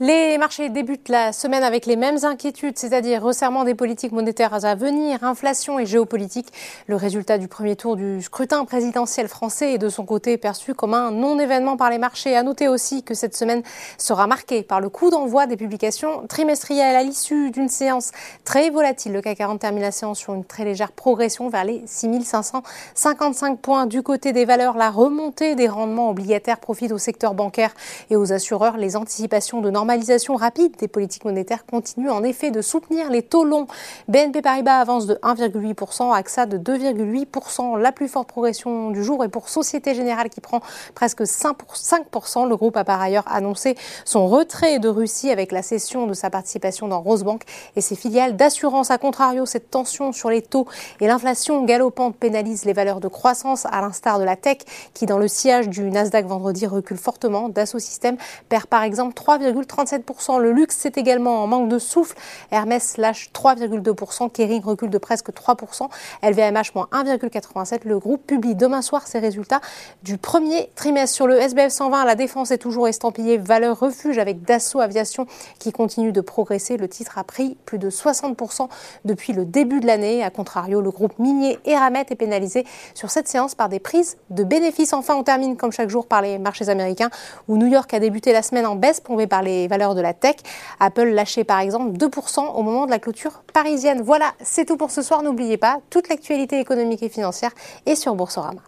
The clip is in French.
Les marchés débutent la semaine avec les mêmes inquiétudes, c'est-à-dire resserrement des politiques monétaires à venir, inflation et géopolitique. Le résultat du premier tour du scrutin présidentiel français est de son côté perçu comme un non-événement par les marchés. À noter aussi que cette semaine sera marquée par le coup d'envoi des publications trimestrielles à l'issue d'une séance très volatile. Le CAC 40 termine la séance sur une très légère progression vers les 6555 points. Du côté des valeurs, la remontée des rendements obligataires profite au secteur bancaire et aux assureurs. Les anticipations de normalisation normalisation rapide des politiques monétaires continue en effet de soutenir les taux longs. BNP Paribas avance de 1,8%, AXA de 2,8%. La plus forte progression du jour est pour Société Générale qui prend presque 5%. Le groupe a par ailleurs annoncé son retrait de Russie avec la cession de sa participation dans Rosebank et ses filiales d'assurance. A contrario, cette tension sur les taux et l'inflation galopante pénalisent les valeurs de croissance à l'instar de la tech qui dans le sillage du Nasdaq vendredi recule fortement. Dassault Systèmes perd par exemple 3,30 37%. Le luxe, c'est également en manque de souffle. Hermès lâche 3,2%. Kering recule de presque 3%. LVMH, moins 1,87%. Le groupe publie demain soir ses résultats du premier trimestre. Sur le SBF 120, la défense est toujours estampillée valeur refuge avec Dassault Aviation qui continue de progresser. Le titre a pris plus de 60% depuis le début de l'année. A contrario, le groupe minier Eramet est pénalisé sur cette séance par des prises de bénéfices. Enfin, on termine comme chaque jour par les marchés américains où New York a débuté la semaine en baisse, plombé par les valeurs de la tech. Apple lâchait par exemple 2% au moment de la clôture parisienne. Voilà, c'est tout pour ce soir. N'oubliez pas, toute l'actualité économique et financière est sur Boursorama.